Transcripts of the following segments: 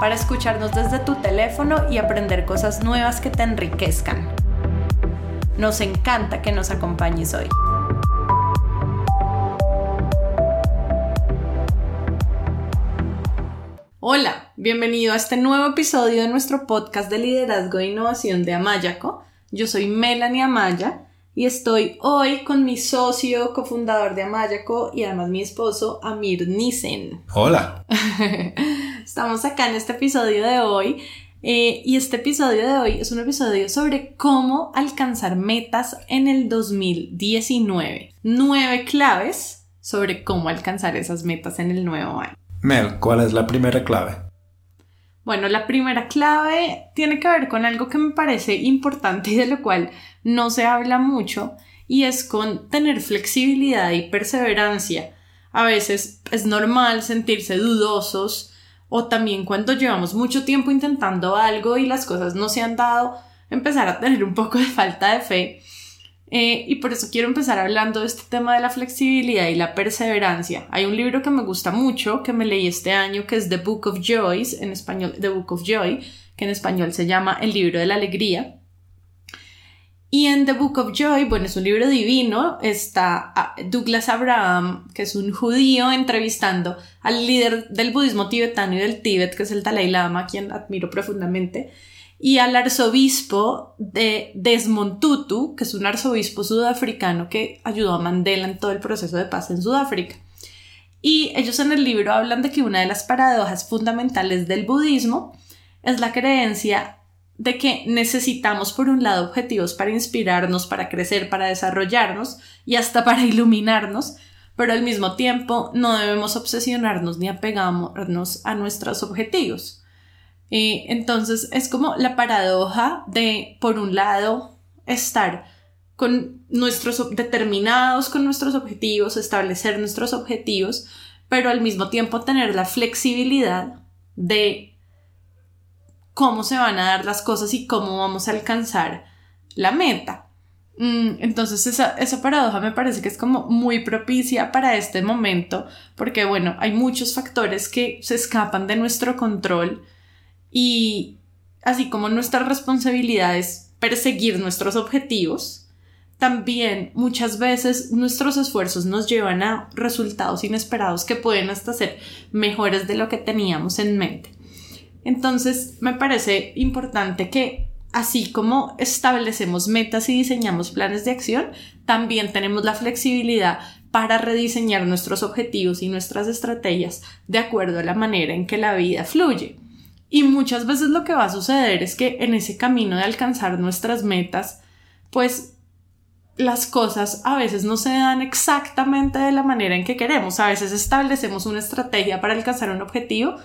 para escucharnos desde tu teléfono y aprender cosas nuevas que te enriquezcan. Nos encanta que nos acompañes hoy. Hola, bienvenido a este nuevo episodio de nuestro podcast de liderazgo e innovación de Amayaco. Yo soy Melanie Amaya y estoy hoy con mi socio, cofundador de Amayaco y además mi esposo, Amir Nissen. Hola. Estamos acá en este episodio de hoy eh, y este episodio de hoy es un episodio sobre cómo alcanzar metas en el 2019. Nueve claves sobre cómo alcanzar esas metas en el nuevo año. Mel, ¿cuál es la primera clave? Bueno, la primera clave tiene que ver con algo que me parece importante y de lo cual no se habla mucho y es con tener flexibilidad y perseverancia. A veces es normal sentirse dudosos o también cuando llevamos mucho tiempo intentando algo y las cosas no se han dado, empezar a tener un poco de falta de fe. Eh, y por eso quiero empezar hablando de este tema de la flexibilidad y la perseverancia. Hay un libro que me gusta mucho, que me leí este año, que es The Book of Joys, en español, The Book of Joy, que en español se llama El libro de la alegría. Y en The Book of Joy, bueno, es un libro divino, está ah, Douglas Abraham, que es un judío, entrevistando al líder del budismo tibetano y del Tíbet, que es el Dalai Lama, quien admiro profundamente, y al arzobispo de Desmond Tutu, que es un arzobispo sudafricano que ayudó a Mandela en todo el proceso de paz en Sudáfrica. Y ellos en el libro hablan de que una de las paradojas fundamentales del budismo es la creencia de que necesitamos por un lado objetivos para inspirarnos, para crecer, para desarrollarnos y hasta para iluminarnos, pero al mismo tiempo no debemos obsesionarnos ni apegarnos a nuestros objetivos. Y entonces es como la paradoja de, por un lado, estar con nuestros determinados con nuestros objetivos, establecer nuestros objetivos, pero al mismo tiempo tener la flexibilidad de cómo se van a dar las cosas y cómo vamos a alcanzar la meta. Mm, entonces esa, esa, paradoja me parece que es como muy propicia para este momento porque bueno, hay muchos factores que se escapan de nuestro control y así como nuestra responsabilidad es perseguir nuestros objetivos, también muchas veces nuestros esfuerzos nos llevan a resultados inesperados que pueden hasta ser mejores de lo que teníamos en mente. Entonces, me parece importante que así como establecemos metas y diseñamos planes de acción, también tenemos la flexibilidad para rediseñar nuestros objetivos y nuestras estrategias de acuerdo a la manera en que la vida fluye. Y muchas veces lo que va a suceder es que en ese camino de alcanzar nuestras metas, pues las cosas a veces no se dan exactamente de la manera en que queremos. A veces establecemos una estrategia para alcanzar un objetivo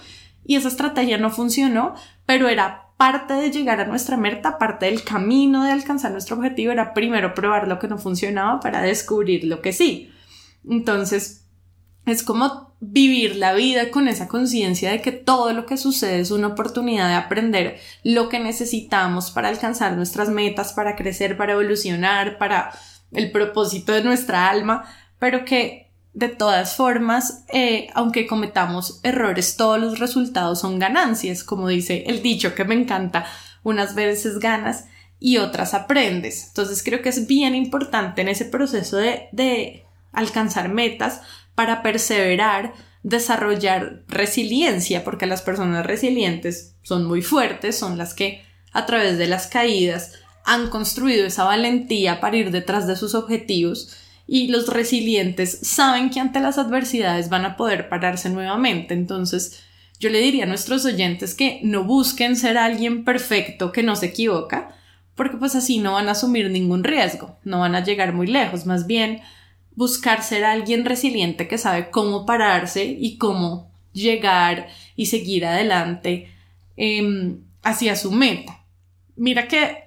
y esa estrategia no funcionó, pero era parte de llegar a nuestra meta, parte del camino de alcanzar nuestro objetivo, era primero probar lo que no funcionaba para descubrir lo que sí. Entonces, es como vivir la vida con esa conciencia de que todo lo que sucede es una oportunidad de aprender lo que necesitamos para alcanzar nuestras metas, para crecer, para evolucionar, para el propósito de nuestra alma, pero que de todas formas, eh, aunque cometamos errores, todos los resultados son ganancias, como dice el dicho que me encanta, unas veces ganas y otras aprendes. Entonces creo que es bien importante en ese proceso de, de alcanzar metas para perseverar, desarrollar resiliencia, porque las personas resilientes son muy fuertes, son las que a través de las caídas han construido esa valentía para ir detrás de sus objetivos y los resilientes saben que ante las adversidades van a poder pararse nuevamente. Entonces, yo le diría a nuestros oyentes que no busquen ser alguien perfecto que no se equivoca, porque pues así no van a asumir ningún riesgo, no van a llegar muy lejos, más bien buscar ser alguien resiliente que sabe cómo pararse y cómo llegar y seguir adelante, em, hacia su meta. Mira que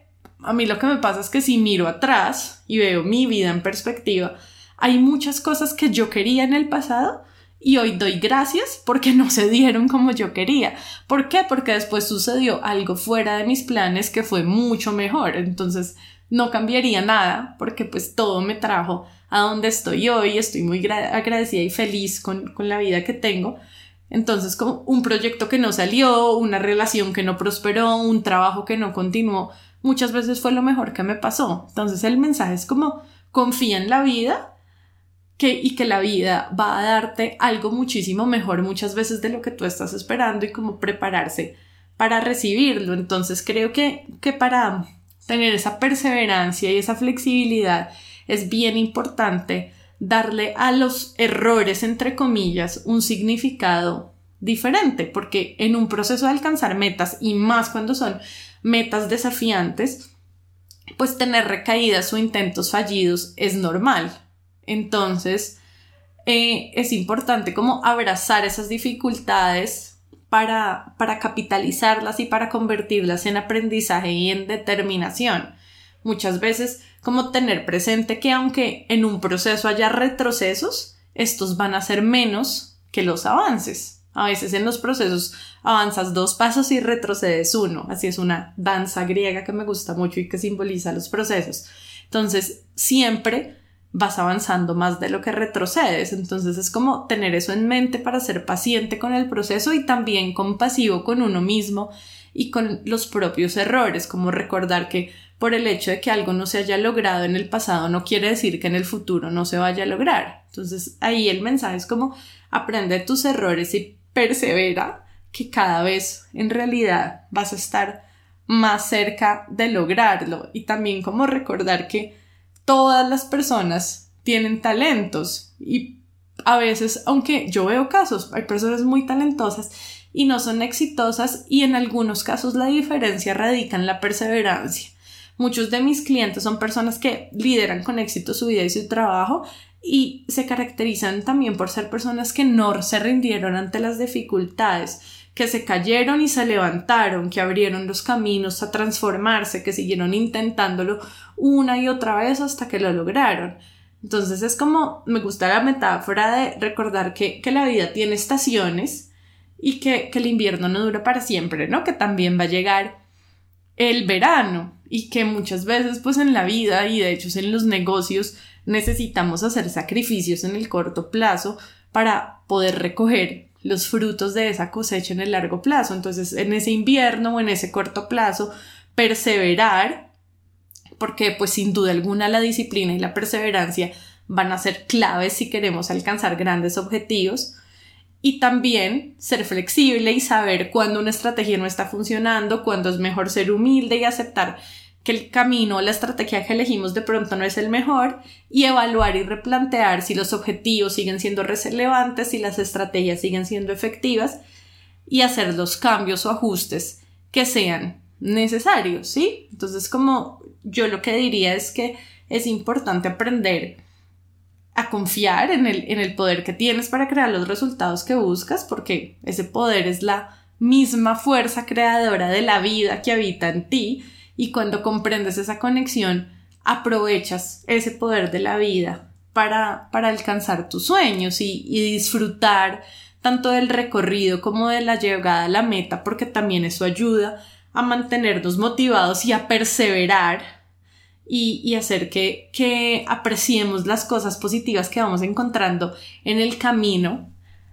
a mí lo que me pasa es que si miro atrás y veo mi vida en perspectiva, hay muchas cosas que yo quería en el pasado y hoy doy gracias porque no se dieron como yo quería. ¿Por qué? Porque después sucedió algo fuera de mis planes que fue mucho mejor. Entonces no cambiaría nada porque pues todo me trajo a donde estoy hoy. Estoy muy agradecida y feliz con, con la vida que tengo. Entonces, como un proyecto que no salió, una relación que no prosperó, un trabajo que no continuó, muchas veces fue lo mejor que me pasó. Entonces, el mensaje es como confía en la vida que, y que la vida va a darte algo muchísimo mejor muchas veces de lo que tú estás esperando y como prepararse para recibirlo. Entonces creo que, que para tener esa perseverancia y esa flexibilidad es bien importante darle a los errores, entre comillas, un significado diferente, porque en un proceso de alcanzar metas y más cuando son metas desafiantes, pues tener recaídas o intentos fallidos es normal. Entonces, eh, es importante como abrazar esas dificultades para, para capitalizarlas y para convertirlas en aprendizaje y en determinación. Muchas veces como tener presente que aunque en un proceso haya retrocesos, estos van a ser menos que los avances. A veces en los procesos avanzas dos pasos y retrocedes uno. Así es una danza griega que me gusta mucho y que simboliza los procesos. Entonces, siempre vas avanzando más de lo que retrocedes. Entonces es como tener eso en mente para ser paciente con el proceso y también compasivo con uno mismo y con los propios errores, como recordar que por el hecho de que algo no se haya logrado en el pasado no quiere decir que en el futuro no se vaya a lograr. Entonces ahí el mensaje es como aprende tus errores y persevera que cada vez en realidad vas a estar más cerca de lograrlo y también como recordar que todas las personas tienen talentos y a veces, aunque yo veo casos, hay personas muy talentosas y no son exitosas y en algunos casos la diferencia radica en la perseverancia. Muchos de mis clientes son personas que lideran con éxito su vida y su trabajo y se caracterizan también por ser personas que no se rindieron ante las dificultades, que se cayeron y se levantaron, que abrieron los caminos a transformarse, que siguieron intentándolo una y otra vez hasta que lo lograron. Entonces es como, me gusta la metáfora de recordar que, la vida tiene estaciones y que, que el invierno no dura para siempre, ¿no? Que también va a llegar el verano y que muchas veces pues en la vida y de hecho en los negocios necesitamos hacer sacrificios en el corto plazo para poder recoger los frutos de esa cosecha en el largo plazo. Entonces, en ese invierno o en ese corto plazo, perseverar, porque pues sin duda alguna la disciplina y la perseverancia van a ser claves si queremos alcanzar grandes objetivos. Y también ser flexible y saber cuándo una estrategia no está funcionando, cuándo es mejor ser humilde y aceptar que el camino, la estrategia que elegimos de pronto no es el mejor y evaluar y replantear si los objetivos siguen siendo relevantes, si las estrategias siguen siendo efectivas y hacer los cambios o ajustes que sean necesarios, ¿sí? Entonces, como yo lo que diría es que es importante aprender a confiar en el, en el poder que tienes para crear los resultados que buscas, porque ese poder es la misma fuerza creadora de la vida que habita en ti y cuando comprendes esa conexión, aprovechas ese poder de la vida para, para alcanzar tus sueños y, disfrutar tanto del recorrido como de la llegada a la meta, porque también eso ayuda a mantenernos motivados y a perseverar y, y, hacer que, que apreciemos las cosas positivas que vamos encontrando en el camino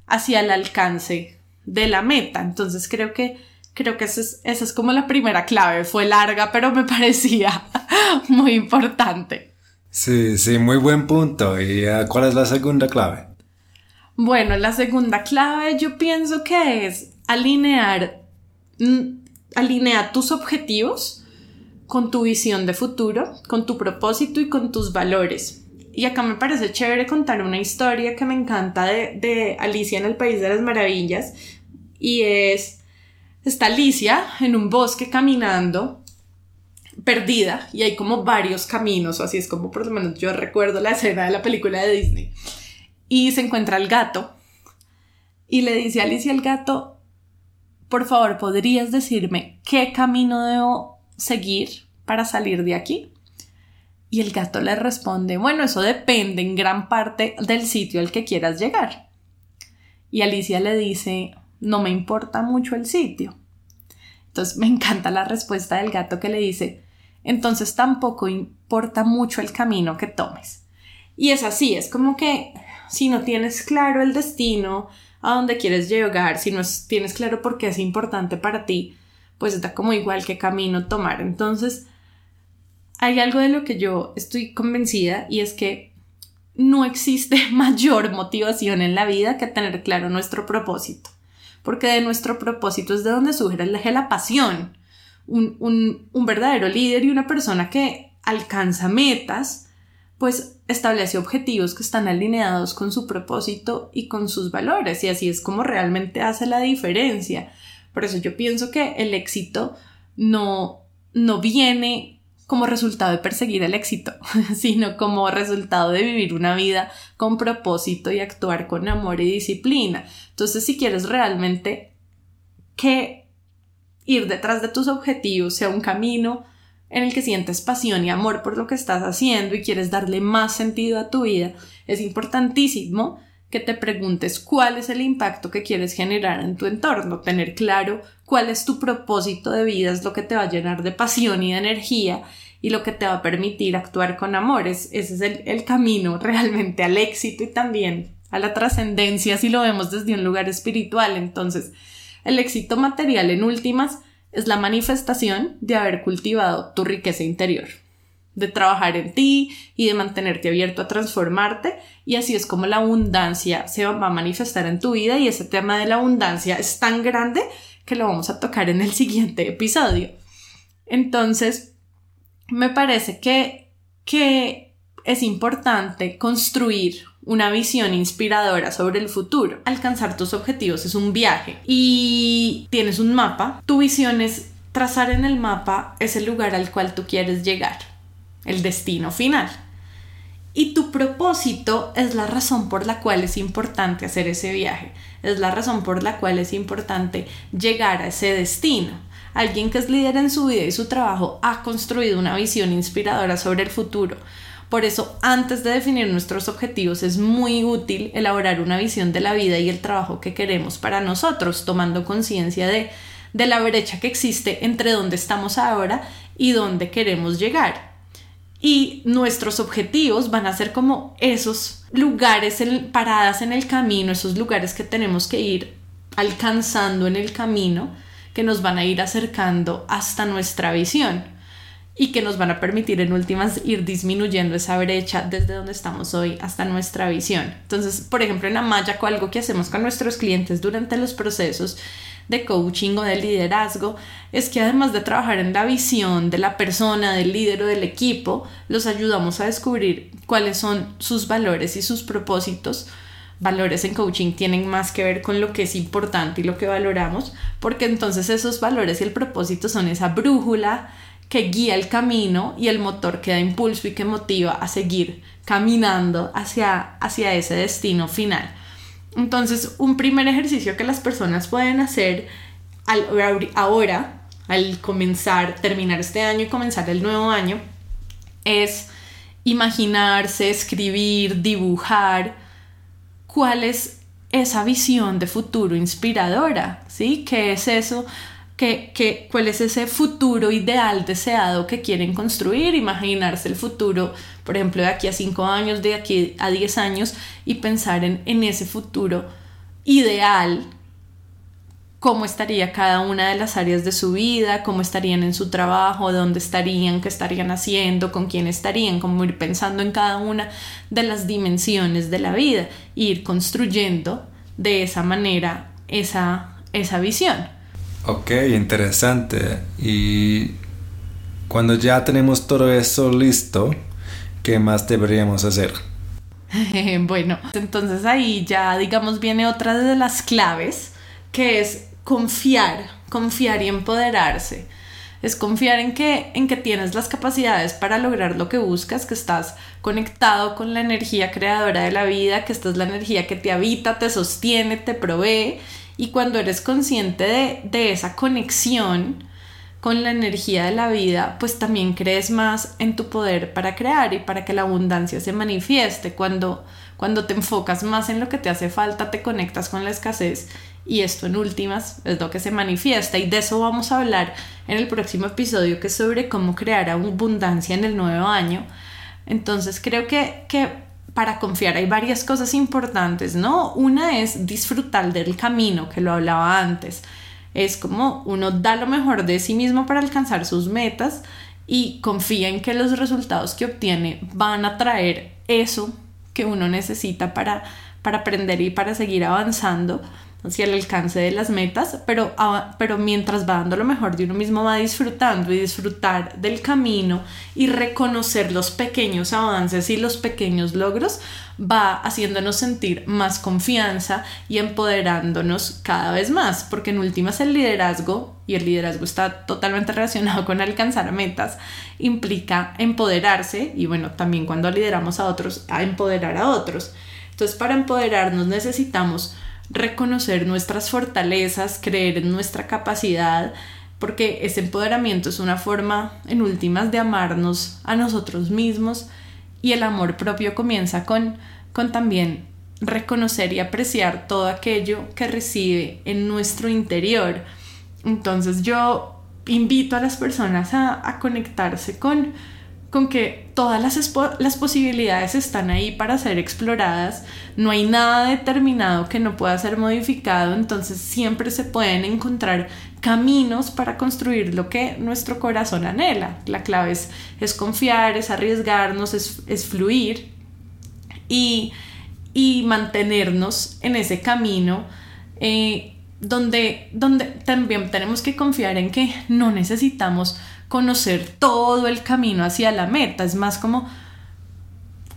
hacia el alcance de la meta. Entonces creo que Creo que esa es, esa es como la primera clave. Fue larga, pero me parecía muy importante. Sí, sí, muy buen punto. ¿Y uh, cuál es la segunda clave? Bueno, la segunda clave yo pienso que es alinear, mm, alinear tus objetivos con tu visión de futuro, con tu propósito y con tus valores. Y acá me parece chévere contar una historia que me encanta de, de Alicia en el País de las Maravillas y es está Alicia en un bosque caminando perdida y hay como varios caminos o así es como por lo menos yo recuerdo la escena de la película de Disney y se encuentra el gato y le dice a Alicia al gato por favor, ¿podrías decirme qué camino debo seguir para salir de aquí? Y el gato le responde, bueno, eso depende en gran parte del sitio al que quieras llegar. Y Alicia le dice, no me importa mucho el sitio. Entonces me encanta la respuesta del gato que le dice, entonces tampoco importa mucho el camino que tomes. Y es así, es como que si no tienes claro el destino a donde quieres llegar, si no tienes claro por qué es importante para ti, pues da como igual qué camino tomar. Entonces, hay algo de lo que yo estoy convencida y es que no existe mayor motivación en la vida que tener claro nuestro propósito porque de nuestro propósito es de donde surge la pasión. Un, un, verdadero líder y una persona que alcanza metas, pues establece objetivos que están alineados con su propósito y con sus valores y así es como realmente hace la diferencia. Por eso yo pienso que el éxito no, no viene como resultado de perseguir el éxito, sino como resultado de vivir una vida con propósito y actuar con amor y disciplina. Entonces, si quieres realmente que ir detrás de tus objetivos sea un camino en el que sientes pasión y amor por lo que estás haciendo y quieres darle más sentido a tu vida, es importantísimo que te preguntes cuál es el impacto que quieres generar en tu entorno, tener claro cuál es tu propósito de vida, es lo que te va a llenar de pasión y de energía y lo que te va a permitir actuar con amor. ese es el, el camino realmente al éxito y también a la trascendencia si lo vemos desde un lugar espiritual. Entonces, el éxito material en últimas es la manifestación de haber cultivado tu riqueza interior de trabajar en ti y de mantenerte abierto a transformarte y así es como la abundancia se va a manifestar en tu vida y ese tema de la abundancia es tan grande que lo vamos a tocar en el siguiente episodio. Entonces, me parece que, que es importante construir una visión inspiradora sobre el futuro. Alcanzar tus objetivos es un viaje y tienes un mapa. Tu visión es trazar en el mapa ese lugar al cual tú quieres llegar el destino final. Y tu propósito es la razón por la cual es importante hacer ese viaje, es la razón por la cual es importante llegar a ese destino. Alguien que es líder en su vida y su trabajo ha construido una visión inspiradora sobre el futuro. Por eso, antes de definir nuestros objetivos, es muy útil elaborar una visión de la vida y el trabajo que queremos para nosotros, tomando conciencia de, la brecha que existe entre donde estamos ahora y dónde queremos llegar y nuestros objetivos van a ser como esos lugares paradas en el camino, esos lugares que tenemos que ir alcanzando en el camino, que nos van a ir acercando hasta nuestra visión y que nos van a permitir en últimas ir disminuyendo esa brecha desde donde estamos hoy hasta nuestra visión. Entonces, por ejemplo, en Amayaco, algo que hacemos con nuestros clientes durante los procesos de coaching o de liderazgo es que además de trabajar en la visión de la persona, del líder o del equipo, los ayudamos a descubrir cuáles son sus valores y sus propósitos. Valores en coaching tienen más que ver con lo que es importante y lo que valoramos, porque entonces esos valores y el propósito son esa brújula que guía el camino y el motor que da impulso y que motiva a seguir caminando hacia, hacia ese destino final. Entonces, un primer ejercicio que las personas pueden hacer ahora, al comenzar, terminar este año y comenzar el nuevo año, es imaginarse, escribir, dibujar cuál es esa visión de futuro inspiradora, ¿sí? ¿Qué es eso que, cuál es ese futuro ideal deseado que quieren construir, imaginarse el futuro, por ejemplo, de aquí a cinco años, de aquí a 10 años, y pensar en, en ese futuro ideal, cómo estaría cada una de las áreas de su vida, cómo estarían en su trabajo, dónde estarían, qué estarían haciendo, con quién estarían, cómo ir pensando en cada una de las dimensiones de la vida, ir construyendo de esa manera esa, esa visión. Ok, interesante. Y cuando ya tenemos todo eso listo, ¿qué más deberíamos hacer? bueno, entonces ahí ya digamos viene otra de las claves, que es confiar, confiar y empoderarse. Es confiar en que, en que tienes las capacidades para lograr lo que buscas, que estás conectado con la energía creadora de la vida, que esta es la energía que te habita, te sostiene, te provee Y cuando eres consciente de, de esa conexión, con la energía de la vida, pues también crees más en tu poder para crear y para que la abundancia se manifieste. Cuando, cuando te enfocas más en lo que te hace falta, te conectas con la escasez y esto en últimas es lo que se manifiesta y de eso vamos a hablar en el próximo episodio que es sobre cómo crear abundancia en el nuevo año. Entonces creo que, que para confiar. Hay varias cosas importantes, ¿no? Una es disfrutar del camino, que lo hablaba antes. Es como uno da lo mejor de sí mismo para alcanzar sus metas y confía en que los resultados que obtiene van a traer eso que uno necesita para, para aprender y para seguir avanzando hacia el alcance de las metas, pero, ah, pero mientras va dando lo mejor de uno mismo va disfrutando y disfrutar del camino y reconocer los pequeños avances y los pequeños logros va haciéndonos sentir más confianza y empoderándonos cada vez más, porque en últimas el liderazgo, y el liderazgo está totalmente relacionado con alcanzar metas, implica empoderarse y bueno, también cuando lideramos a otros, a empoderar a otros. Entonces, para empoderarnos necesitamos reconocer nuestras fortalezas, creer en nuestra capacidad, porque ese empoderamiento es una forma, en últimas, de amarnos a nosotros mismos y el amor propio comienza con, con también reconocer y apreciar todo aquello que recibe en nuestro interior. Entonces yo invito a las personas a, a conectarse con, con que todas las, posibilidades están ahí para ser exploradas, no hay nada determinado que no pueda ser modificado, entonces siempre se pueden encontrar caminos para construir lo que nuestro corazón anhela. La clave es, es confiar, es arriesgarnos, es, es fluir y, y, mantenernos en ese camino. Eh, donde, donde también tenemos que confiar en que no necesitamos conocer todo el camino hacia la meta, es más como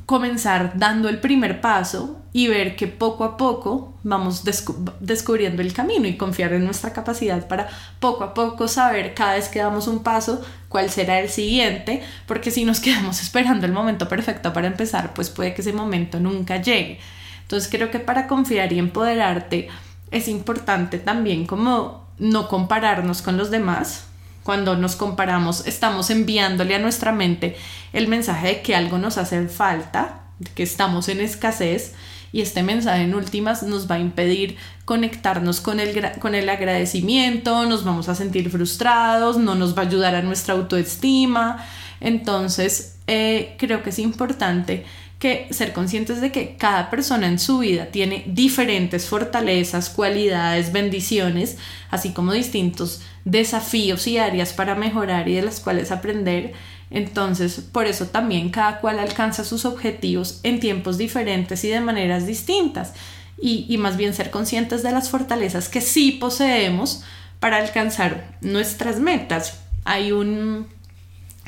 comenzar dando el primer paso y ver que poco a poco vamos descubriendo el camino y confiar en nuestra capacidad para poco a poco saber cada vez que damos un paso cuál será el siguiente, porque si nos quedamos esperando el momento perfecto para empezar, pues puede que ese momento nunca llegue. Entonces creo que para confiar y empoderarte es importante también como no compararnos con los demás, cuando nos comparamos, estamos enviándole a nuestra mente el mensaje de que algo nos hace falta, de que estamos en escasez y este mensaje en últimas nos va a impedir conectarnos con el, con el agradecimiento, nos vamos a sentir frustrados, no nos va a ayudar a nuestra autoestima. Entonces, eh, creo que es importante que ser conscientes de que cada persona en su vida tiene diferentes fortalezas, cualidades, bendiciones, así como distintos desafíos y áreas para mejorar y de las cuales aprender. Entonces, por eso también cada cual alcanza sus objetivos en tiempos diferentes y de maneras distintas. Y, más bien ser conscientes de las fortalezas que sí poseemos para alcanzar nuestras metas. Hay un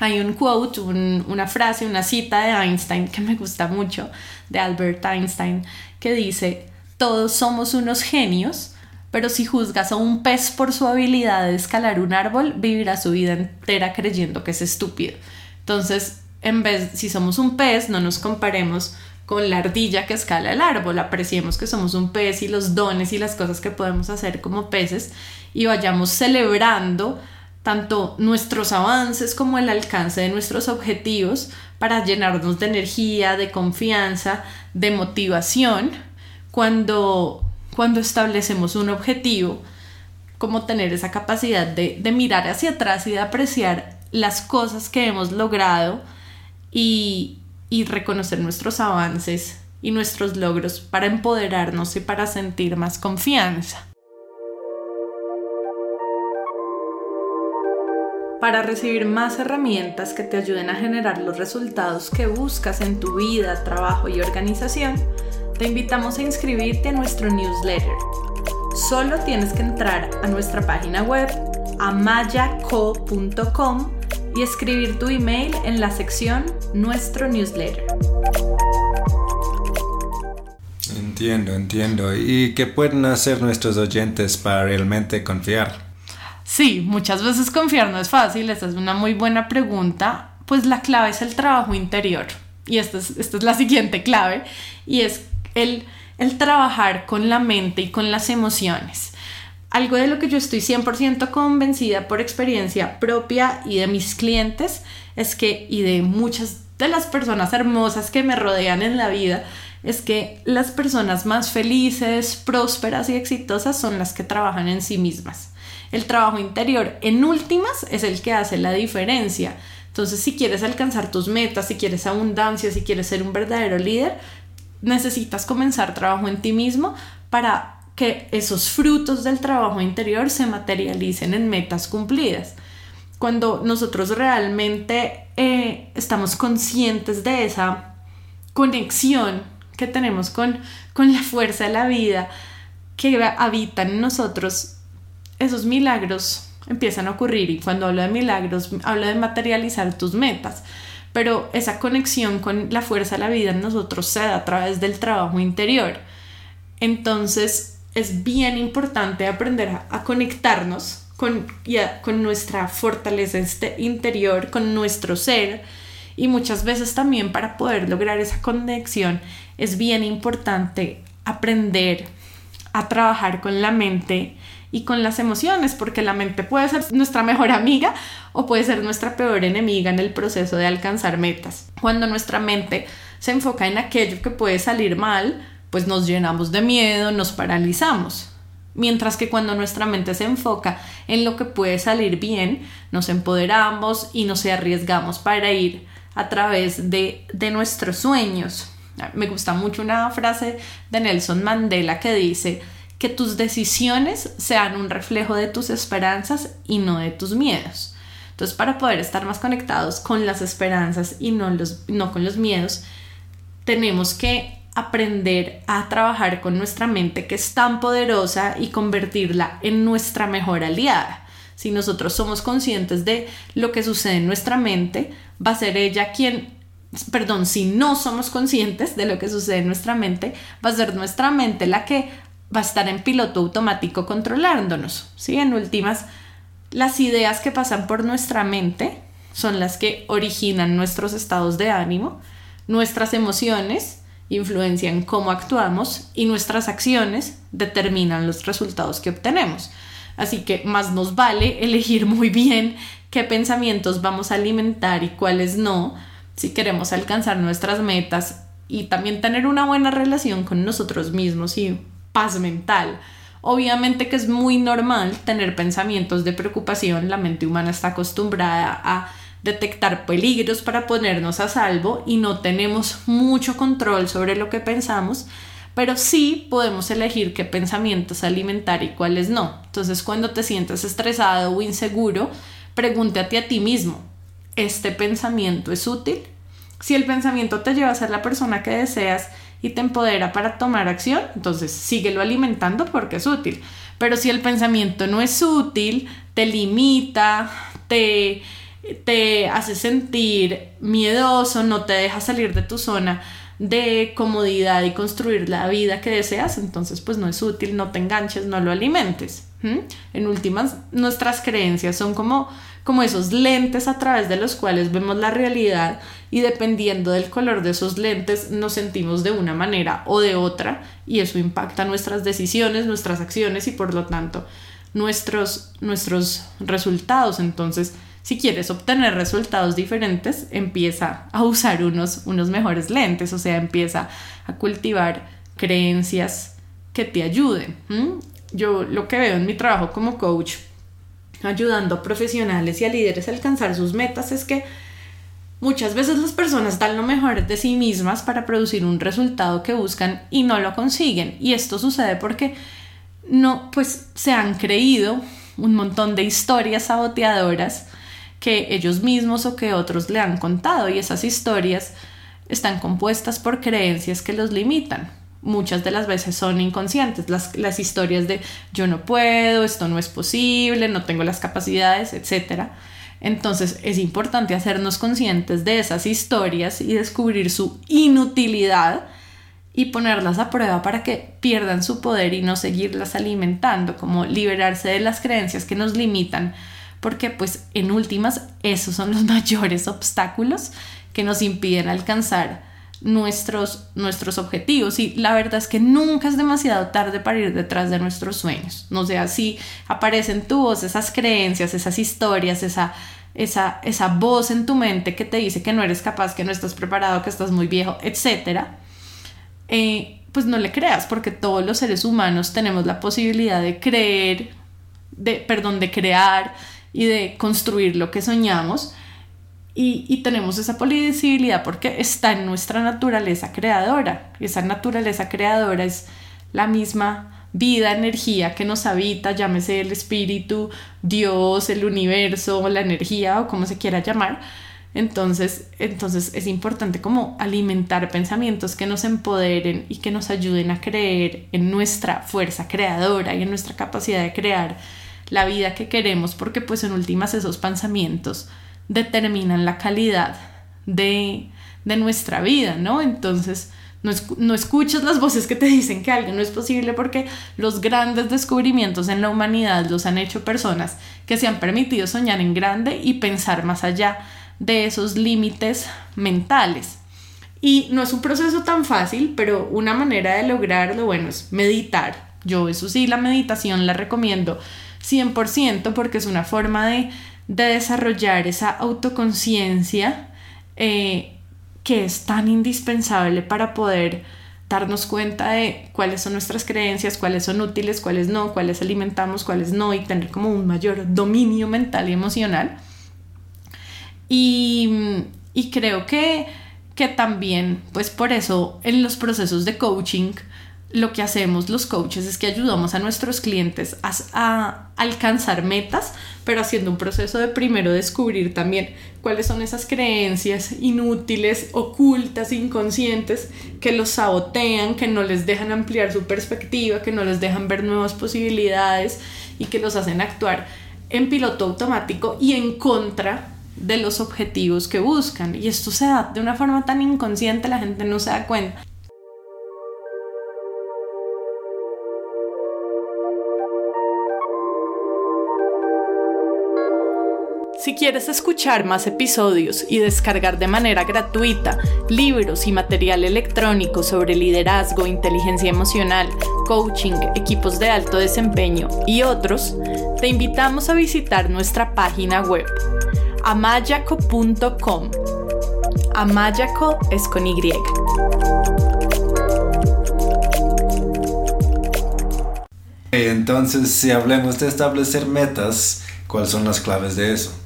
hay un quote, una frase, una cita de Einstein que me gusta mucho, de Albert Einstein, que dice, todos somos unos genios, pero si juzgas a un pez por su habilidad de escalar un árbol, vivirá su vida entera creyendo que es estúpido. Entonces, en vez, si somos un pez, no nos comparemos con la ardilla que escala el árbol, apreciemos que somos un pez y los dones y las cosas que podemos hacer como peces y vayamos celebrando tanto nuestros avances como el alcance de nuestros objetivos para llenarnos de energía, de confianza, de motivación cuando, cuando establecemos un objetivo, como tener esa capacidad de, mirar hacia atrás y de apreciar las cosas que hemos logrado y reconocer nuestros avances y nuestros logros para empoderarnos y para sentir más confianza. Para recibir más herramientas que te ayuden a generar los resultados que buscas en tu vida, trabajo y organización, te invitamos a inscribirte a nuestro newsletter. Solo tienes que entrar a nuestra página web amayaco.com y escribir tu email en la sección Nuestro newsletter. Entiendo, entiendo. ¿Y qué pueden hacer nuestros oyentes para realmente confiar? Sí, muchas veces confiar no es fácil, esta es una muy buena pregunta, pues la clave es el trabajo interior. Y esta es, esta es la siguiente clave, y es el, trabajar con la mente y con las emociones. algo de lo que yo estoy 100% convencida por experiencia propia y de mis clientes es que, y de muchas de las personas hermosas que me rodean en la vida, es que las personas más felices, prósperas y exitosas son las que trabajan en sí mismas. El trabajo interior, en últimas, es el que hace la diferencia. Entonces, si quieres alcanzar tus metas, si quieres abundancia, si quieres ser un verdadero líder, necesitas comenzar trabajo en ti mismo para que esos frutos del trabajo interior se materialicen en metas cumplidas. Cuando nosotros realmente eh, estamos conscientes de esa conexión que tenemos con, con la fuerza de la vida que habita en nosotros, esos milagros empiezan a ocurrir y cuando hablo de milagros hablo de materializar tus metas pero esa conexión con la fuerza de la vida en nosotros se da a través del trabajo interior entonces es bien importante aprender a, conectarnos con, con nuestra fortaleza este interior, con nuestro ser. Y muchas veces también para poder lograr esa conexión es bien importante aprender a trabajar con la mente y con las emociones, porque la mente puede ser nuestra mejor amiga o puede ser nuestra peor enemiga en el proceso de alcanzar metas. Cuando nuestra mente se enfoca en aquello que puede salir mal, pues nos llenamos de miedo, nos paralizamos. Mientras que cuando nuestra mente se enfoca en lo que puede salir bien, nos empoderamos y nos arriesgamos para ir a través de, de nuestros sueños. Me gusta mucho una frase de Nelson Mandela que dice que tus decisiones sean un reflejo de tus esperanzas y no de tus miedos. Entonces, para poder estar más conectados con las esperanzas y no, los, no con los miedos, tenemos que aprender a trabajar con nuestra mente que es tan poderosa y convertirla en nuestra mejor aliada. Si nosotros somos conscientes de lo que sucede en nuestra mente, va a ser ella quien, perdón, si no somos conscientes de lo que sucede en nuestra mente, va a ser nuestra mente la que va a estar en piloto automático controlándonos. ¿sí? En últimas, las ideas que pasan por nuestra mente son las que originan nuestros estados de ánimo, nuestras emociones influencian cómo actuamos y nuestras acciones determinan los resultados que obtenemos. Así que más nos vale elegir muy bien qué pensamientos vamos a alimentar y cuáles no si queremos alcanzar nuestras metas y también tener una buena relación con nosotros mismos y mental. Obviamente que es muy normal tener pensamientos de preocupación, la mente humana está acostumbrada a detectar peligros para ponernos a salvo y no tenemos mucho control sobre lo que pensamos, pero sí podemos elegir qué pensamientos alimentar y cuáles no. Entonces cuando te sientes estresado o inseguro, pregúntate a ti mismo, ¿este pensamiento es útil? Si el pensamiento te lleva a ser la persona que deseas y te empodera para tomar acción, entonces síguelo alimentando porque es útil. Pero si el pensamiento no es útil, te limita, te te hace sentir miedoso, no te deja salir de tu zona de comodidad y construir la vida que deseas, entonces pues no es útil, no te enganches, no lo alimentes. En últimas, nuestras creencias son como, como esos lentes a través de los cuales vemos la realidad y dependiendo del color de esos lentes nos sentimos de una manera o de otra y eso impacta nuestras decisiones, nuestras acciones y por lo tanto nuestros, nuestros resultados. Entonces, si quieres obtener resultados diferentes, empieza a usar unos, unos mejores lentes, o sea, empieza a cultivar creencias que te ayuden. Yo lo que veo en mi trabajo como coach, ayudando a profesionales y a líderes a alcanzar sus metas, es que muchas veces las personas dan lo mejor de sí mismas para producir un resultado que buscan y no lo consiguen. Y esto sucede porque no, pues se han creído un montón de historias saboteadoras que ellos mismos o que otros le han contado y esas historias están compuestas por creencias que los limitan. Muchas de las veces son inconscientes, las, las historias de yo no puedo, esto no es posible, no tengo las capacidades, etc. Entonces es importante hacernos conscientes de esas historias y descubrir su inutilidad y ponerlas a prueba para que pierdan su poder y no seguirlas alimentando, como liberarse de las creencias que nos limitan porque pues en últimas esos son los mayores obstáculos que nos impiden alcanzar nuestros, nuestros objetivos y la verdad es que nunca es demasiado tarde para ir detrás de nuestros sueños. No sé, así aparecen tu voz esas creencias, esas historias, esa, esa, esa voz en tu mente que te dice que no eres capaz, que no estás preparado, que estás muy viejo, etc. Eh, pues no le creas porque todos los seres humanos tenemos la posibilidad de creer, de, perdón, de crear y de construir lo que soñamos y, tenemos esa posibilidad porque está en nuestra naturaleza creadora. Esa naturaleza creadora es la misma vida, energía que nos habita, llámese el espíritu, Dios, el universo, la energía o como se quiera llamar. Entonces, entonces es importante como alimentar pensamientos que nos empoderen y que nos ayuden a creer en nuestra fuerza creadora y en nuestra capacidad de crear la vida que queremos, porque pues en últimas esos pensamientos determinan la calidad de, nuestra vida, ¿no? Entonces, no, no, escuchas las voces que te dicen que algo no es posible porque los grandes descubrimientos en la humanidad los han hecho personas que se han permitido soñar en grande y pensar más allá de esos límites mentales. Y no es un proceso tan fácil, pero una manera de lograrlo, bueno, es meditar. Yo eso sí, la meditación la recomiendo 100% porque es una forma de de desarrollar esa autoconciencia eh, que es tan indispensable para poder darnos cuenta de cuáles son nuestras creencias, cuáles son útiles, cuáles no, cuáles alimentamos, cuáles no, y tener como un mayor dominio mental y emocional. Y, y creo que, que también, pues por eso en los procesos de coaching, lo que hacemos los coaches es que ayudamos a nuestros clientes a, alcanzar metas, pero haciendo un proceso de primero descubrir también cuáles son esas creencias inútiles, ocultas, inconscientes, que los sabotean, que no les dejan ampliar su perspectiva, que no les dejan ver nuevas posibilidades y que los hacen actuar en piloto automático y en contra de los objetivos que buscan. Y esto se da de una forma tan inconsciente, la gente no se da cuenta. Si quieres escuchar más episodios y descargar de manera gratuita libros y material electrónico sobre liderazgo, inteligencia emocional, coaching, equipos de alto desempeño y otros, te invitamos a visitar nuestra página web amayaco.com. Amayaco es con Y. Entonces, si hablemos de establecer metas, ¿cuáles son las claves de eso?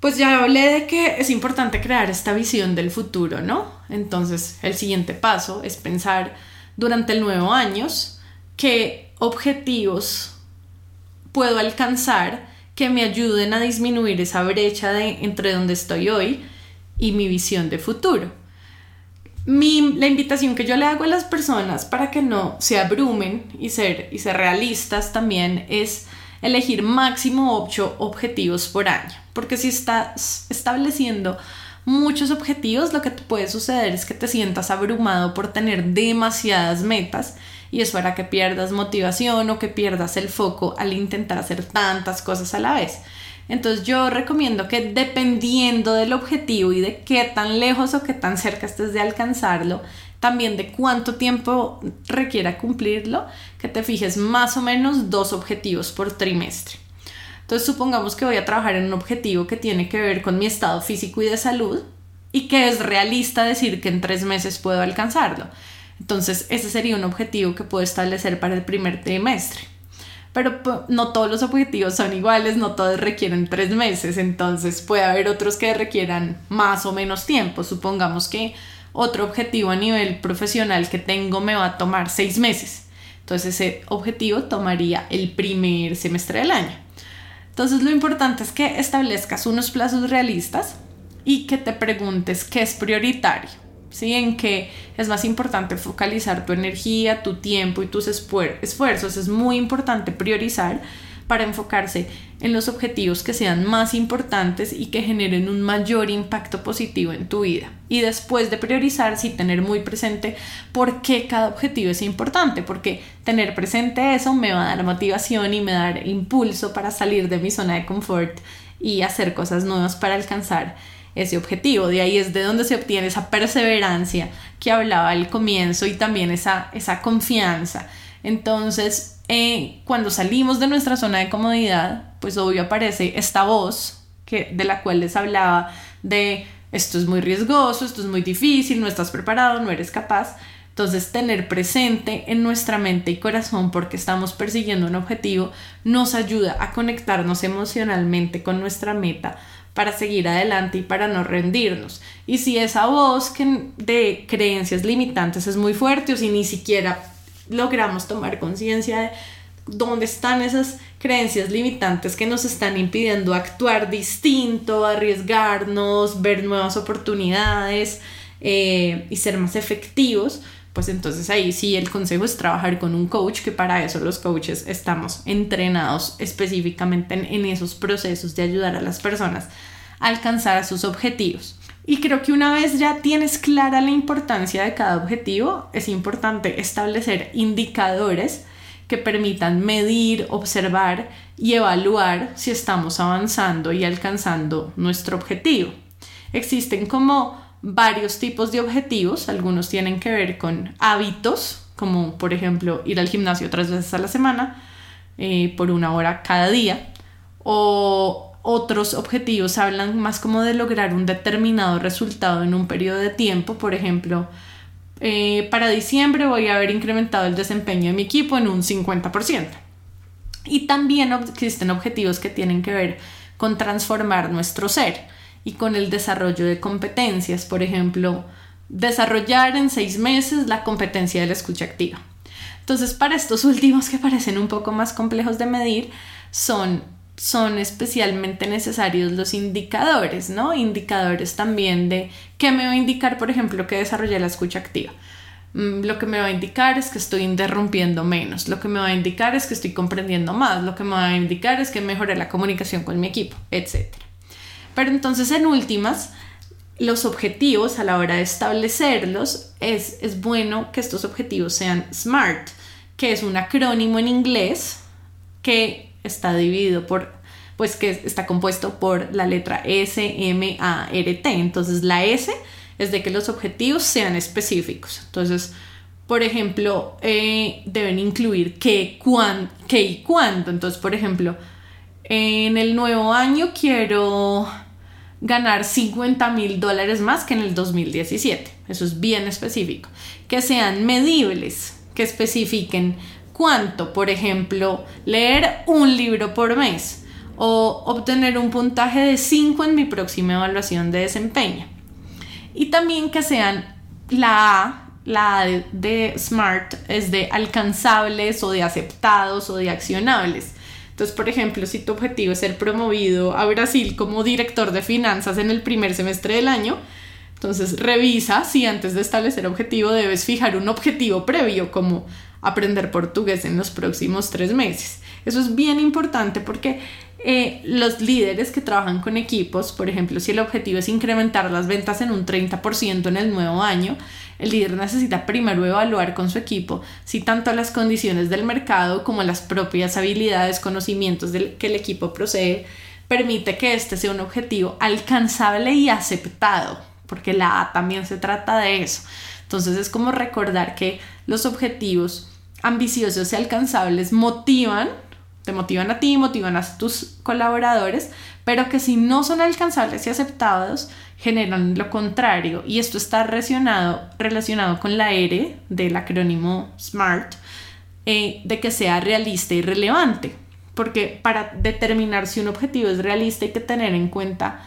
Pues ya hablé de que es importante crear esta visión del futuro, ¿no? Entonces, el siguiente paso es pensar durante el nuevo año qué objetivos puedo alcanzar que me ayuden a disminuir esa brecha de entre donde estoy hoy y mi visión de futuro. Mi, la invitación que yo le hago a las personas para que no se abrumen y ser, y ser realistas también es elegir máximo 8 objetivos por año. Porque si estás estableciendo muchos objetivos, lo que te puede suceder es que te sientas abrumado por tener demasiadas metas y eso hará que pierdas motivación o que pierdas el foco al intentar hacer tantas cosas a la vez. Entonces yo recomiendo que dependiendo del objetivo y de qué tan lejos o qué tan cerca estés de alcanzarlo, también de cuánto tiempo requiera cumplirlo, que te fijes más o menos dos objetivos por trimestre. Entonces supongamos que voy a trabajar en un objetivo que tiene que ver con mi estado físico y de salud y que es realista decir que en tres meses puedo alcanzarlo. Entonces ese sería un objetivo que puedo establecer para el primer trimestre. Pero no todos los objetivos son iguales, no todos requieren tres meses, entonces puede haber otros que requieran más o menos tiempo. Supongamos que otro objetivo a nivel profesional que tengo me va a tomar seis meses. Entonces ese objetivo tomaría el primer semestre del año. Entonces lo importante es que establezcas unos plazos realistas y que te preguntes qué es prioritario, ¿sí? En qué es más importante focalizar tu energía, tu tiempo y tus esfuerzos. Es muy importante priorizar para enfocarse en los objetivos que sean más importantes y que generen un mayor impacto positivo en tu vida. Y después de priorizar, sí tener muy presente por qué cada objetivo es importante, porque tener presente eso me va a dar motivación y me va dar impulso para salir de mi zona de confort y hacer cosas nuevas para alcanzar ese objetivo. De ahí es de donde se obtiene esa perseverancia que hablaba al comienzo y también esa, esa confianza. Entonces, eh, cuando salimos de nuestra zona de comodidad, pues obvio aparece esta voz que, de la cual les hablaba de esto es muy riesgoso, esto es muy difícil, no estás preparado, no eres capaz. Entonces, tener presente en nuestra mente y corazón porque estamos persiguiendo un objetivo nos ayuda a conectarnos emocionalmente con nuestra meta para seguir adelante y para no rendirnos. Y si esa voz de creencias limitantes es muy fuerte o si ni siquiera logramos tomar conciencia de dónde están esas creencias limitantes que nos están impidiendo actuar distinto, arriesgarnos, ver nuevas oportunidades eh, y ser más efectivos, pues entonces ahí sí el consejo es trabajar con un coach, que para eso los coaches estamos entrenados específicamente en, en esos procesos de ayudar a las personas a alcanzar sus objetivos. Y creo que una vez ya tienes clara la importancia de cada objetivo, es importante establecer indicadores que permitan medir, observar y evaluar si estamos avanzando y alcanzando nuestro objetivo. Existen como varios tipos de objetivos, algunos tienen que ver con hábitos, como por ejemplo ir al gimnasio tres veces a la semana, eh, por una hora cada día, o otros objetivos hablan más como de lograr un determinado resultado en un periodo de tiempo, por ejemplo, eh, para diciembre voy a haber incrementado el desempeño de mi equipo en un 50%. Y también existen objetivos que tienen que ver con transformar nuestro ser y con el desarrollo de competencias, por ejemplo, desarrollar en seis meses la competencia de la escucha activa. Entonces, para estos últimos que parecen un poco más complejos de medir, son, son especialmente necesarios los indicadores, ¿no? Indicadores también de qué me va a indicar, por ejemplo, que desarrollé la escucha activa. Mm, lo que me va a indicar es que estoy interrumpiendo menos, lo que me va a indicar es que estoy comprendiendo más, lo que me va a indicar es que mejoré la comunicación con mi equipo, etc. Pero entonces en últimas, los objetivos a la hora de establecerlos, es, es bueno que estos objetivos sean SMART, que es un acrónimo en inglés que está dividido por, pues que está compuesto por la letra S, M, A, R, T. Entonces la S es de que los objetivos sean específicos. Entonces, por ejemplo, eh, deben incluir qué, cuán, qué y cuándo. Entonces, por ejemplo, en el nuevo año quiero ganar 50 mil dólares más que en el 2017. Eso es bien específico. Que sean medibles, que especifiquen cuánto, por ejemplo, leer un libro por mes o obtener un puntaje de 5 en mi próxima evaluación de desempeño. Y también que sean la A, la A de SMART es de alcanzables o de aceptados o de accionables. Entonces, por ejemplo, si tu objetivo es ser promovido a Brasil como director de finanzas en el primer semestre del año, entonces revisa si antes de establecer objetivo debes fijar un objetivo previo como aprender portugués en los próximos tres meses. Eso es bien importante porque eh, los líderes que trabajan con equipos, por ejemplo, si el objetivo es incrementar las ventas en un 30% en el nuevo año, el líder necesita primero evaluar con su equipo si tanto las condiciones del mercado como las propias habilidades, conocimientos del, que el equipo procede permite que este sea un objetivo alcanzable y aceptado, porque la A también se trata de eso. Entonces es como recordar que los objetivos ambiciosos y alcanzables motivan te motivan a ti, motivan a tus colaboradores, pero que si no son alcanzables y aceptados, generan lo contrario. Y esto está relacionado, relacionado con la R del acrónimo SMART, eh, de que sea realista y relevante. Porque para determinar si un objetivo es realista hay que tener en cuenta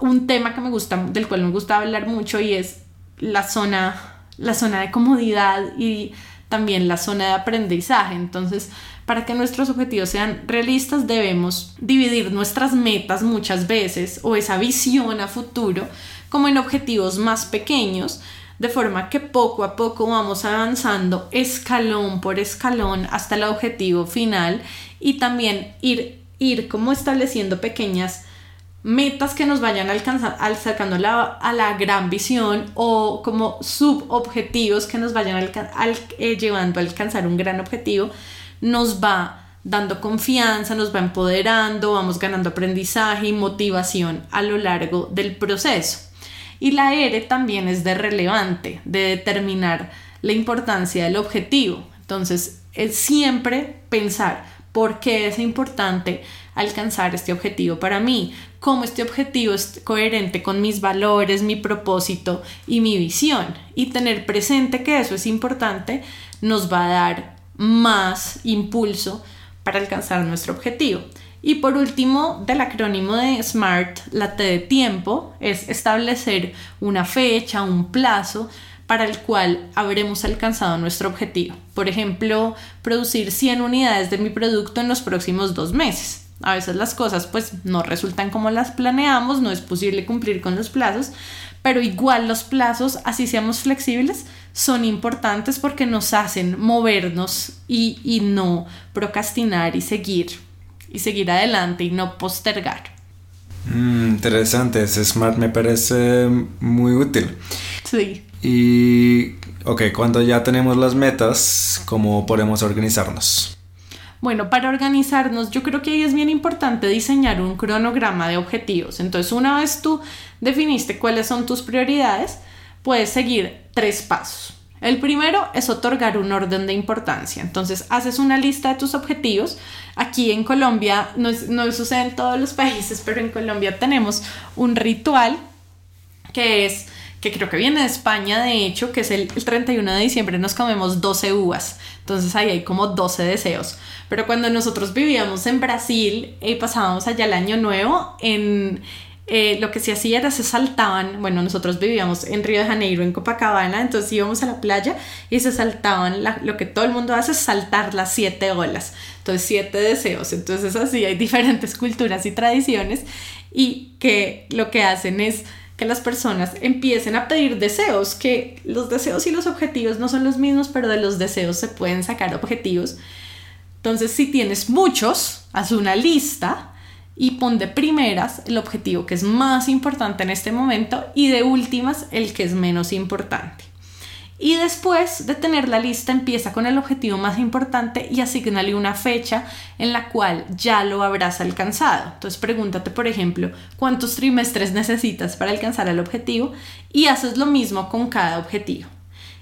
un tema que me gusta, del cual me gusta hablar mucho y es la zona, la zona de comodidad y también la zona de aprendizaje. Entonces, para que nuestros objetivos sean realistas debemos dividir nuestras metas muchas veces o esa visión a futuro como en objetivos más pequeños, de forma que poco a poco vamos avanzando escalón por escalón hasta el objetivo final y también ir, ir como estableciendo pequeñas metas que nos vayan alcanzando, sacando a la gran visión o como subobjetivos que nos vayan eh, llevando a alcanzar un gran objetivo nos va dando confianza, nos va empoderando, vamos ganando aprendizaje y motivación a lo largo del proceso. Y la R también es de relevante, de determinar la importancia del objetivo. Entonces, es siempre pensar por qué es importante alcanzar este objetivo para mí, cómo este objetivo es coherente con mis valores, mi propósito y mi visión. Y tener presente que eso es importante nos va a dar más impulso para alcanzar nuestro objetivo. Y por último, del acrónimo de SMART, la T de tiempo es establecer una fecha, un plazo para el cual habremos alcanzado nuestro objetivo. Por ejemplo, producir 100 unidades de mi producto en los próximos dos meses. A veces las cosas pues no resultan como las planeamos, no es posible cumplir con los plazos, pero igual los plazos, así seamos flexibles, son importantes porque nos hacen movernos y, y no procrastinar y seguir, y seguir adelante y no postergar. Mm, interesante, ese Smart me parece muy útil. Sí. Y, ok, cuando ya tenemos las metas, ¿cómo podemos organizarnos? Bueno, para organizarnos yo creo que ahí es bien importante diseñar un cronograma de objetivos. Entonces, una vez tú definiste cuáles son tus prioridades, puedes seguir tres pasos. El primero es otorgar un orden de importancia. Entonces, haces una lista de tus objetivos. Aquí en Colombia, no, no sucede en todos los países, pero en Colombia tenemos un ritual que es que creo que viene de España, de hecho, que es el, 31 de diciembre nos comemos 12 uvas. Entonces ahí hay como 12 deseos. Pero cuando nosotros vivíamos en Brasil y pasábamos allá el año nuevo, en, eh, lo que se hacía era se saltaban, bueno, nosotros vivíamos en Río de Janeiro, en Copacabana, entonces íbamos a la playa y se saltaban, lo que todo el mundo hace es saltar las siete olas, entonces siete deseos, entonces así hay diferentes culturas y tradiciones y que lo que hacen es que las personas empiecen a pedir deseos, que los deseos y los objetivos no son los mismos, pero de los deseos se pueden sacar objetivos. Entonces, si tienes muchos, haz una lista y pon de primeras el objetivo que es más importante en este momento y de últimas el que es menos importante. Y después de tener la lista, empieza con el objetivo más importante y asignale una fecha en la cual ya lo habrás alcanzado. Entonces pregúntate, por ejemplo, cuántos trimestres necesitas para alcanzar el objetivo y haces lo mismo con cada objetivo.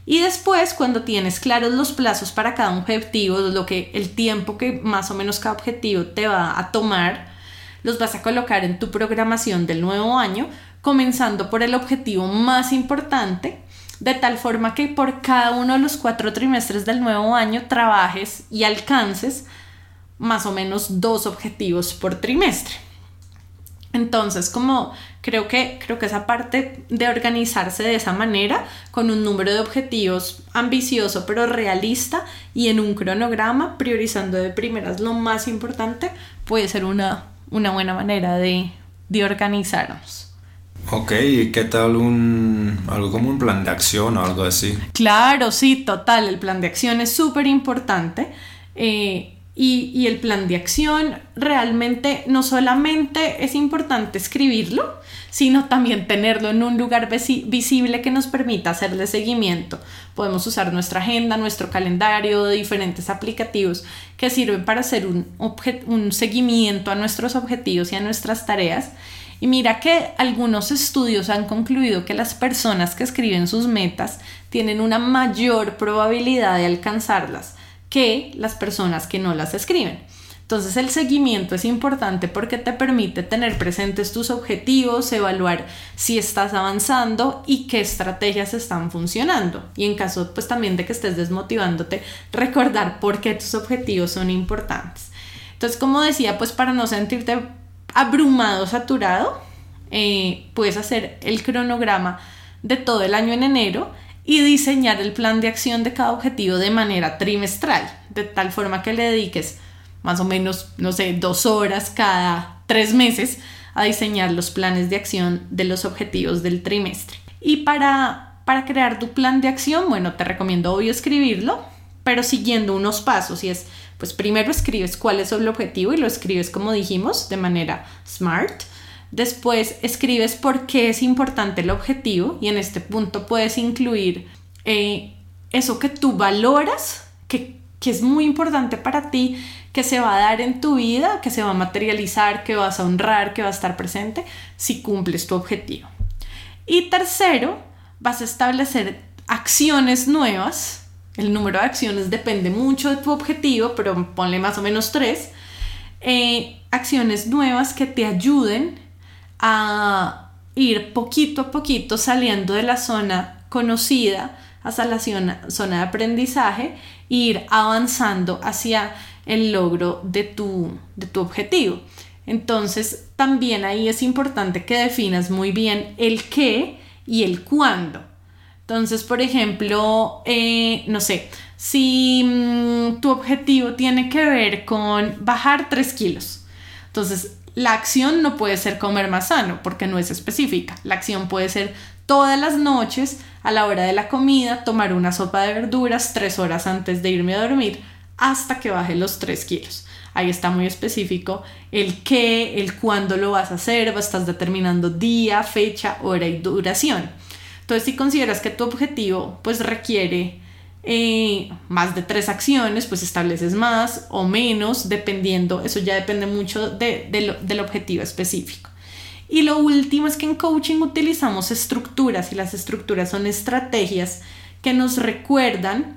Y después, cuando tienes claros los plazos para cada objetivo, lo que el tiempo que más o menos cada objetivo te va a tomar, los vas a colocar en tu programación del nuevo año, comenzando por el objetivo más importante de tal forma que por cada uno de los cuatro trimestres del nuevo año trabajes y alcances más o menos dos objetivos por trimestre. Entonces, como creo que, creo que esa parte de organizarse de esa manera, con un número de objetivos ambicioso pero realista y en un cronograma, priorizando de primeras lo más importante, puede ser una, una buena manera de, de organizarnos. Ok, ¿y qué tal un algo como un plan de acción o algo así? Claro, sí, total. El plan de acción es súper importante. Eh, y, y, el plan de acción realmente no solamente es importante escribirlo, sino también tenerlo en un lugar visible que nos permita hacerle seguimiento. Podemos usar nuestra agenda, nuestro calendario, diferentes aplicativos que sirven para hacer un, un seguimiento a nuestros objetivos y a nuestras tareas y mira que algunos estudios han concluido que las personas que escriben sus metas tienen una mayor probabilidad de alcanzarlas que las personas que no las escriben. Entonces el seguimiento es importante porque te permite tener presentes tus objetivos, evaluar si estás avanzando y qué estrategias están funcionando. Y en caso pues también de que estés desmotivándote, recordar por qué tus objetivos son importantes. Entonces como decía, pues para no sentirte abrumado, saturado, eh, puedes hacer el cronograma de todo el año en enero y diseñar el plan de acción de cada objetivo de manera trimestral, de tal forma que le dediques más o menos, no sé, dos horas cada tres meses a diseñar los planes de acción de los objetivos del trimestre. Y para, para crear tu plan de acción, bueno, te recomiendo obvio escribirlo, pero siguiendo unos pasos y es pues primero escribes cuál es el objetivo y lo escribes como dijimos, de manera smart. Después escribes por qué es importante el objetivo y en este punto puedes incluir eh, eso que tú valoras, que, que es muy importante para ti, que se va a dar en tu vida, que se va a materializar, que vas a honrar, que va a estar presente si cumples tu objetivo. Y tercero, vas a establecer acciones nuevas. El número de acciones depende mucho de tu objetivo, pero ponle más o menos tres. Eh, acciones nuevas que te ayuden a ir poquito a poquito saliendo de la zona conocida hasta la zona, de aprendizaje e ir avanzando hacia el logro de tu, de tu objetivo. Entonces, también ahí es importante que definas muy bien el qué y el cuándo. Entonces, por ejemplo, eh, no sé, si mm, tu objetivo tiene que ver con bajar 3 kilos, entonces la acción no puede ser comer más sano porque no es específica. La acción puede ser todas las noches a la hora de la comida tomar una sopa de verduras tres horas antes de irme a dormir hasta que baje los 3 kilos. Ahí está muy específico el qué, el cuándo lo vas a hacer, estás determinando día, fecha, hora y duración. Entonces, si consideras que tu objetivo pues requiere eh, más de tres acciones, pues estableces más o menos, dependiendo, eso ya depende mucho del objetivo específico. Y lo último es que en coaching utilizamos estructuras y las estructuras son estrategias que nos recuerdan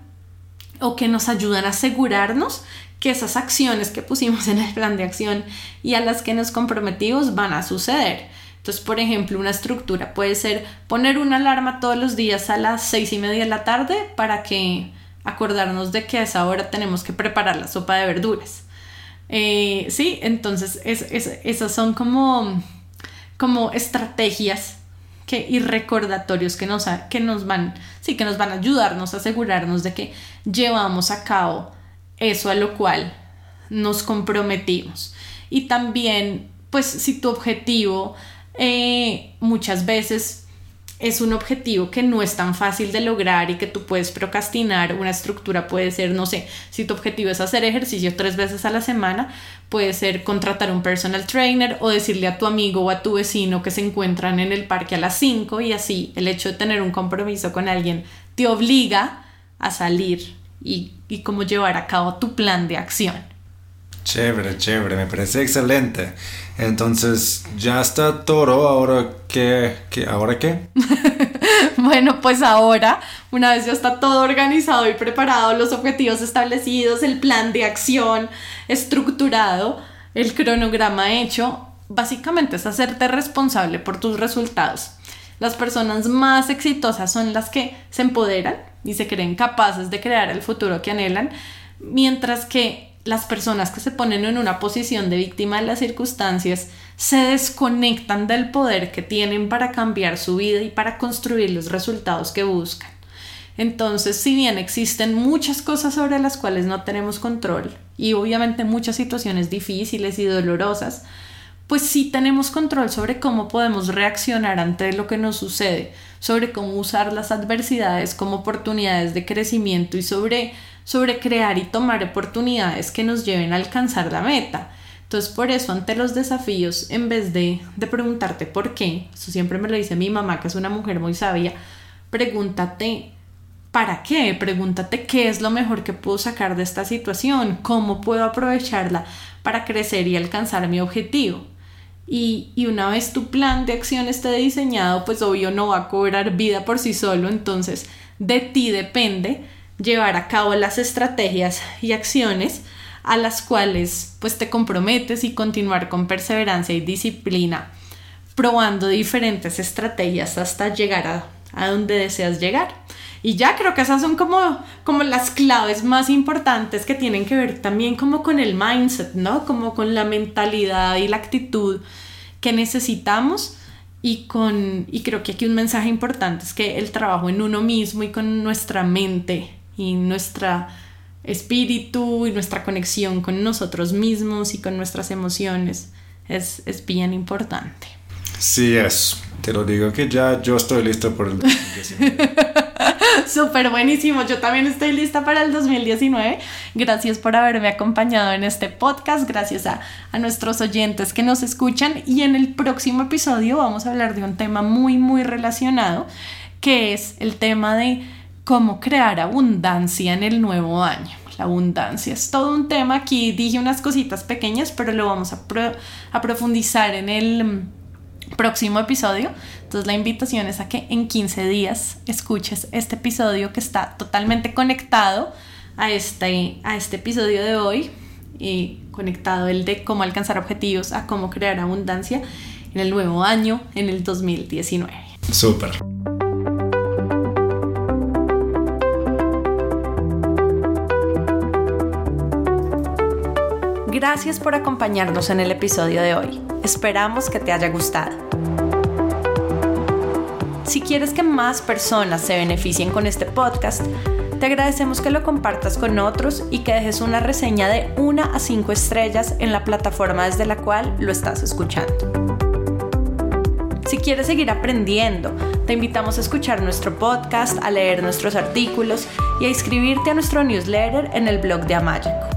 o que nos ayudan a asegurarnos que esas acciones que pusimos en el plan de acción y a las que nos comprometimos van a suceder. Entonces, por ejemplo, una estructura puede ser poner una alarma todos los días a las seis y media de la tarde para que acordarnos de que a esa hora tenemos que preparar la sopa de verduras. Eh, sí, entonces esas son como, como estrategias que, y recordatorios que nos, que nos van, sí, que nos van a ayudarnos a asegurarnos de que llevamos a cabo eso a lo cual nos comprometimos. Y también, pues, si tu objetivo eh, muchas veces es un objetivo que no es tan fácil de lograr y que tú puedes procrastinar. Una estructura puede ser, no sé, si tu objetivo es hacer ejercicio tres veces a la semana, puede ser contratar un personal trainer o decirle a tu amigo o a tu vecino que se encuentran en el parque a las 5 y así el hecho de tener un compromiso con alguien te obliga a salir y, y cómo llevar a cabo tu plan de acción. Chévere, chévere, me parece excelente. Entonces, ya está todo, ahora qué, qué ahora qué? bueno, pues ahora, una vez ya está todo organizado y preparado, los objetivos establecidos, el plan de acción estructurado, el cronograma hecho, básicamente es hacerte responsable por tus resultados. Las personas más exitosas son las que se empoderan y se creen capaces de crear el futuro que anhelan, mientras que las personas que se ponen en una posición de víctima de las circunstancias se desconectan del poder que tienen para cambiar su vida y para construir los resultados que buscan. Entonces, si bien existen muchas cosas sobre las cuales no tenemos control y obviamente muchas situaciones difíciles y dolorosas, pues sí tenemos control sobre cómo podemos reaccionar ante lo que nos sucede, sobre cómo usar las adversidades como oportunidades de crecimiento y sobre sobre crear y tomar oportunidades que nos lleven a alcanzar la meta. Entonces, por eso, ante los desafíos, en vez de, de preguntarte por qué, eso siempre me lo dice mi mamá, que es una mujer muy sabia, pregúntate ¿para qué? Pregúntate qué es lo mejor que puedo sacar de esta situación, cómo puedo aprovecharla para crecer y alcanzar mi objetivo. Y, y, una vez tu plan de acción esté diseñado, pues obvio no va a cobrar vida por sí solo, entonces de ti depende llevar a cabo las estrategias y acciones a las cuales pues te comprometes y continuar con perseverancia y disciplina probando diferentes estrategias hasta llegar a, a donde deseas llegar. Y ya creo que esas son como, como las claves más importantes que tienen que ver también como con el mindset, ¿no? Como con la mentalidad y la actitud que necesitamos y con y creo que aquí un mensaje importante es que el trabajo en uno mismo y con nuestra mente y nuestra espíritu y nuestra conexión con nosotros mismos y con nuestras emociones es, es bien importante. Sí es, te lo digo que ya yo estoy listo por el 2019. Súper buenísimo, yo también estoy lista para el 2019. Gracias por haberme acompañado en este podcast, gracias a, a nuestros oyentes que nos escuchan y en el próximo episodio vamos a hablar de un tema muy, muy relacionado, que es el tema de cómo crear abundancia en el nuevo año. la abundancia. Es todo un tema. Aquí dije unas cositas pequeñas, pero lo vamos a, profundizar en el mm, próximo episodio. Entonces la invitación es a que en 15 días escuches este episodio que está totalmente conectado a este, a este episodio de hoy y conectado el de cómo alcanzar objetivos a cómo crear abundancia en el nuevo año, en el 2019. Súper. Gracias por acompañarnos en el episodio de hoy. Esperamos que te haya gustado. Si quieres que más personas se beneficien con este podcast, te agradecemos que lo compartas con otros y que dejes una reseña de 1 a 5 estrellas en la plataforma desde la cual lo estás escuchando. Si quieres seguir aprendiendo, te invitamos a escuchar nuestro podcast, a leer nuestros artículos y a inscribirte a nuestro newsletter en el blog de Amayaco